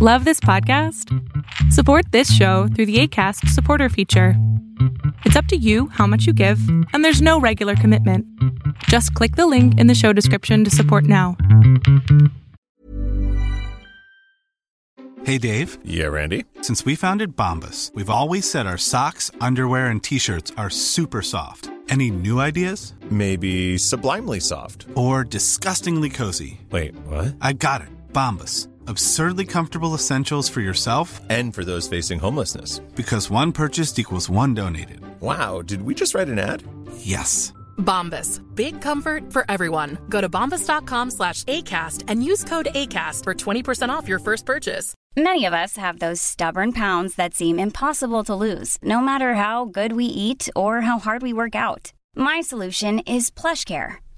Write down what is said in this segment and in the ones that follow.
Love this podcast? Support this show through the ACAST supporter feature. It's up to you how much you give, and there's no regular commitment. Just click the link in the show description to support now. Hey, Dave. Yeah, Randy. Since we founded Bombus, we've always said our socks, underwear, and t shirts are super soft. Any new ideas? Maybe sublimely soft. Or disgustingly cozy? Wait, what? I got it. Bombus. Absurdly comfortable essentials for yourself And for those facing homelessness. because one purchased equals one donated. Wow, did we just write an ad? Yes. Bombas. Big comfort for everyone. Go to bombas.com slash ACAST and use code ACAST for 20% off your first purchase. Many of us have those stubborn pounds that seem impossible to lose, no matter how good we eat or how hard we work out. My solution is PlushCare.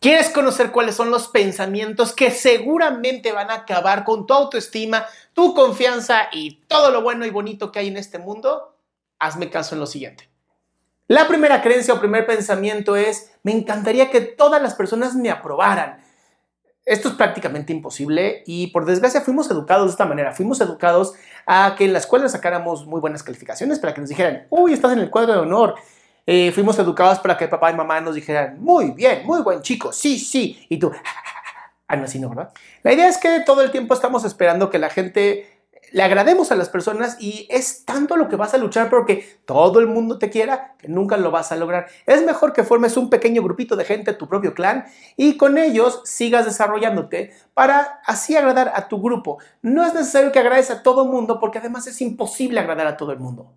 ¿Quieres conocer cuáles son los pensamientos que seguramente van a acabar con tu autoestima, tu confianza y todo lo bueno y bonito que hay en este mundo? Hazme caso en lo siguiente. La primera creencia o primer pensamiento es, me encantaría que todas las personas me aprobaran. Esto es prácticamente imposible y por desgracia fuimos educados de esta manera. Fuimos educados a que en la escuela sacáramos muy buenas calificaciones para que nos dijeran, uy, estás en el cuadro de honor. Eh, fuimos educados para que papá y mamá nos dijeran, muy bien, muy buen chico, sí, sí. Y tú, ah, no, así no, ¿verdad? La idea es que todo el tiempo estamos esperando que la gente le agrademos a las personas y es tanto lo que vas a luchar porque todo el mundo te quiera que nunca lo vas a lograr. Es mejor que formes un pequeño grupito de gente, tu propio clan, y con ellos sigas desarrollándote para así agradar a tu grupo. No es necesario que agrades a todo el mundo porque además es imposible agradar a todo el mundo.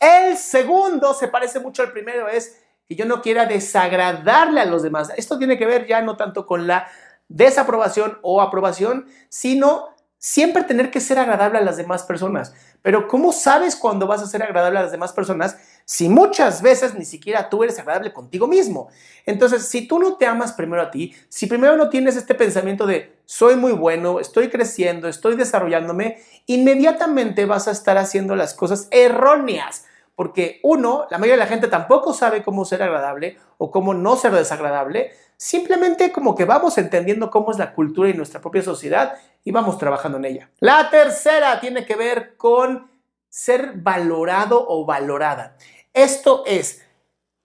El segundo se parece mucho al primero, es que yo no quiera desagradarle a los demás. Esto tiene que ver ya no tanto con la desaprobación o aprobación, sino siempre tener que ser agradable a las demás personas. Pero ¿cómo sabes cuando vas a ser agradable a las demás personas si muchas veces ni siquiera tú eres agradable contigo mismo? Entonces, si tú no te amas primero a ti, si primero no tienes este pensamiento de soy muy bueno, estoy creciendo, estoy desarrollándome, inmediatamente vas a estar haciendo las cosas erróneas. Porque uno, la mayoría de la gente tampoco sabe cómo ser agradable o cómo no ser desagradable. Simplemente como que vamos entendiendo cómo es la cultura y nuestra propia sociedad y vamos trabajando en ella. La tercera tiene que ver con ser valorado o valorada. Esto es,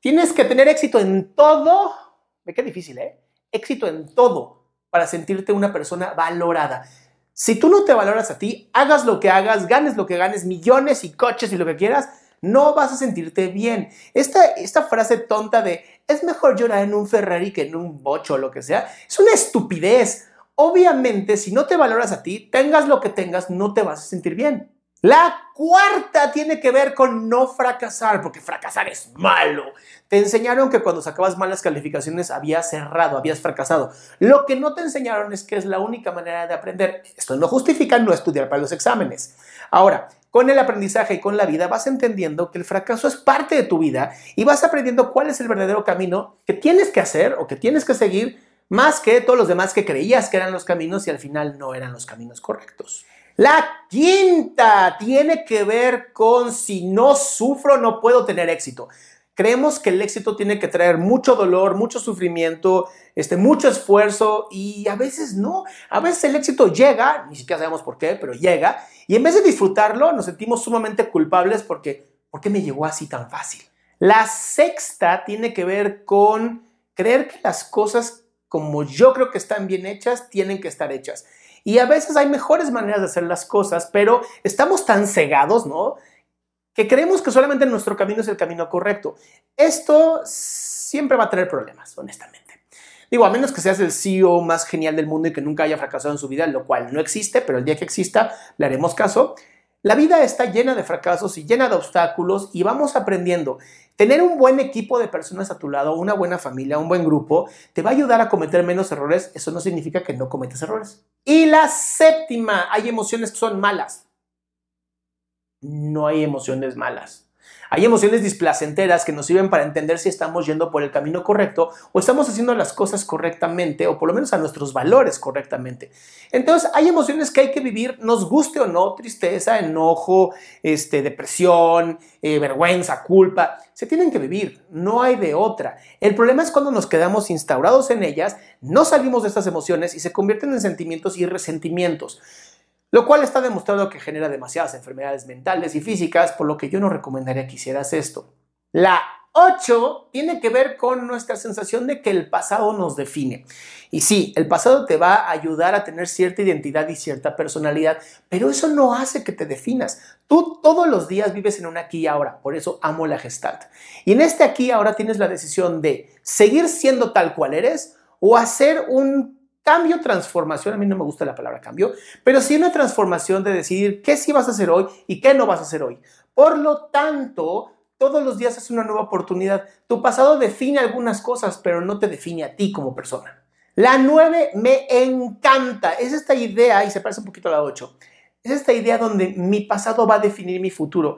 tienes que tener éxito en todo. Ve qué difícil, ¿eh? Éxito en todo para sentirte una persona valorada. Si tú no te valoras a ti, hagas lo que hagas, ganes lo que ganes, millones y coches y lo que quieras, no vas a sentirte bien. Esta, esta frase tonta de es mejor llorar en un Ferrari que en un bocho o lo que sea, es una estupidez. Obviamente, si no te valoras a ti, tengas lo que tengas, no te vas a sentir bien. La cuarta tiene que ver con no fracasar, porque fracasar es malo. Te enseñaron que cuando sacabas malas calificaciones habías cerrado, habías fracasado. Lo que no te enseñaron es que es la única manera de aprender. Esto no justifica no estudiar para los exámenes. Ahora, con el aprendizaje y con la vida vas entendiendo que el fracaso es parte de tu vida y vas aprendiendo cuál es el verdadero camino que tienes que hacer o que tienes que seguir más que todos los demás que creías que eran los caminos y al final no eran los caminos correctos. La quinta tiene que ver con si no sufro no puedo tener éxito. Creemos que el éxito tiene que traer mucho dolor, mucho sufrimiento, este, mucho esfuerzo y a veces no. A veces el éxito llega, ni siquiera sabemos por qué, pero llega y en vez de disfrutarlo nos sentimos sumamente culpables porque ¿por qué me llegó así tan fácil? La sexta tiene que ver con creer que las cosas como yo creo que están bien hechas, tienen que estar hechas. Y a veces hay mejores maneras de hacer las cosas, pero estamos tan cegados, ¿no? Que creemos que solamente nuestro camino es el camino correcto. Esto siempre va a tener problemas, honestamente. Digo, a menos que seas el CEO más genial del mundo y que nunca haya fracasado en su vida, lo cual no existe, pero el día que exista le haremos caso. La vida está llena de fracasos y llena de obstáculos y vamos aprendiendo. Tener un buen equipo de personas a tu lado, una buena familia, un buen grupo, te va a ayudar a cometer menos errores. Eso no significa que no cometas errores. Y la séptima, hay emociones que son malas. No hay emociones malas. Hay emociones displacenteras que nos sirven para entender si estamos yendo por el camino correcto o estamos haciendo las cosas correctamente o por lo menos a nuestros valores correctamente. Entonces, hay emociones que hay que vivir, nos guste o no, tristeza, enojo, este, depresión, eh, vergüenza, culpa, se tienen que vivir, no hay de otra. El problema es cuando nos quedamos instaurados en ellas, no salimos de estas emociones y se convierten en sentimientos y resentimientos lo cual está demostrado que genera demasiadas enfermedades mentales y físicas, por lo que yo no recomendaría que hicieras esto. La 8 tiene que ver con nuestra sensación de que el pasado nos define. Y sí, el pasado te va a ayudar a tener cierta identidad y cierta personalidad, pero eso no hace que te definas. Tú todos los días vives en un aquí y ahora, por eso amo la gestalt. Y en este aquí y ahora tienes la decisión de seguir siendo tal cual eres o hacer un cambio, transformación, a mí no me gusta la palabra cambio, pero sí una transformación de decidir qué sí vas a hacer hoy y qué no vas a hacer hoy. Por lo tanto, todos los días es una nueva oportunidad. Tu pasado define algunas cosas, pero no te define a ti como persona. La 9 me encanta. Es esta idea, y se parece un poquito a la 8, es esta idea donde mi pasado va a definir mi futuro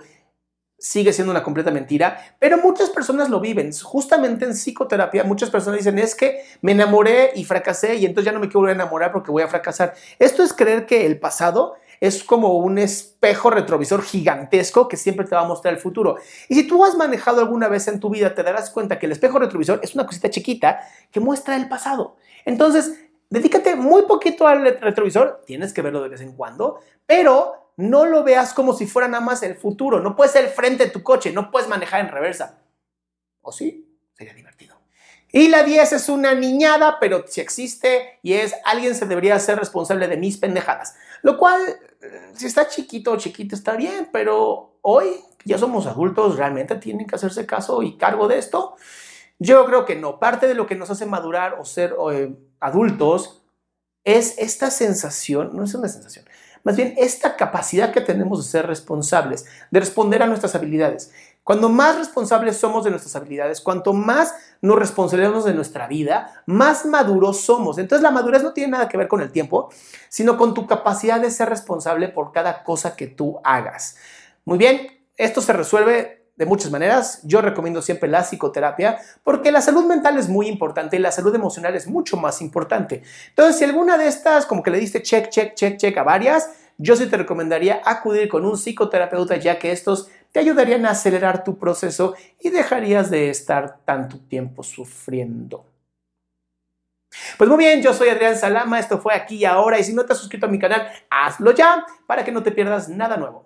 sigue siendo una completa mentira, pero muchas personas lo viven. Justamente en psicoterapia, muchas personas dicen, es que me enamoré y fracasé y entonces ya no me quiero enamorar porque voy a fracasar. Esto es creer que el pasado es como un espejo retrovisor gigantesco que siempre te va a mostrar el futuro. Y si tú has manejado alguna vez en tu vida, te darás cuenta que el espejo retrovisor es una cosita chiquita que muestra el pasado. Entonces, dedícate muy poquito al retrovisor, tienes que verlo de vez en cuando, pero no lo veas como si fuera nada más el futuro. No puedes ser el frente de tu coche, no puedes manejar en reversa. ¿O sí? Sería divertido. Y la 10 es una niñada, pero si existe y es alguien se debería hacer responsable de mis pendejadas. Lo cual, eh, si está chiquito o chiquita, está bien, pero hoy ya somos adultos, realmente tienen que hacerse caso y cargo de esto. Yo creo que no. Parte de lo que nos hace madurar o ser eh, adultos es esta sensación, no es una sensación, más bien esta capacidad que tenemos de ser responsables, de responder a nuestras habilidades. Cuando más responsables somos de nuestras habilidades, cuanto más nos responsabilizamos de nuestra vida, más maduros somos. Entonces la madurez no tiene nada que ver con el tiempo, sino con tu capacidad de ser responsable por cada cosa que tú hagas. Muy bien, esto se resuelve de muchas maneras. Yo recomiendo siempre la psicoterapia porque la salud mental es muy importante y la salud emocional es mucho más importante. Entonces, si alguna de estas, como que le diste check, check, check, check a varias, yo sí te recomendaría acudir con un psicoterapeuta ya que estos te ayudarían a acelerar tu proceso y dejarías de estar tanto tiempo sufriendo. Pues muy bien, yo soy Adrián Salama, esto fue aquí y ahora y si no te has suscrito a mi canal, hazlo ya para que no te pierdas nada nuevo.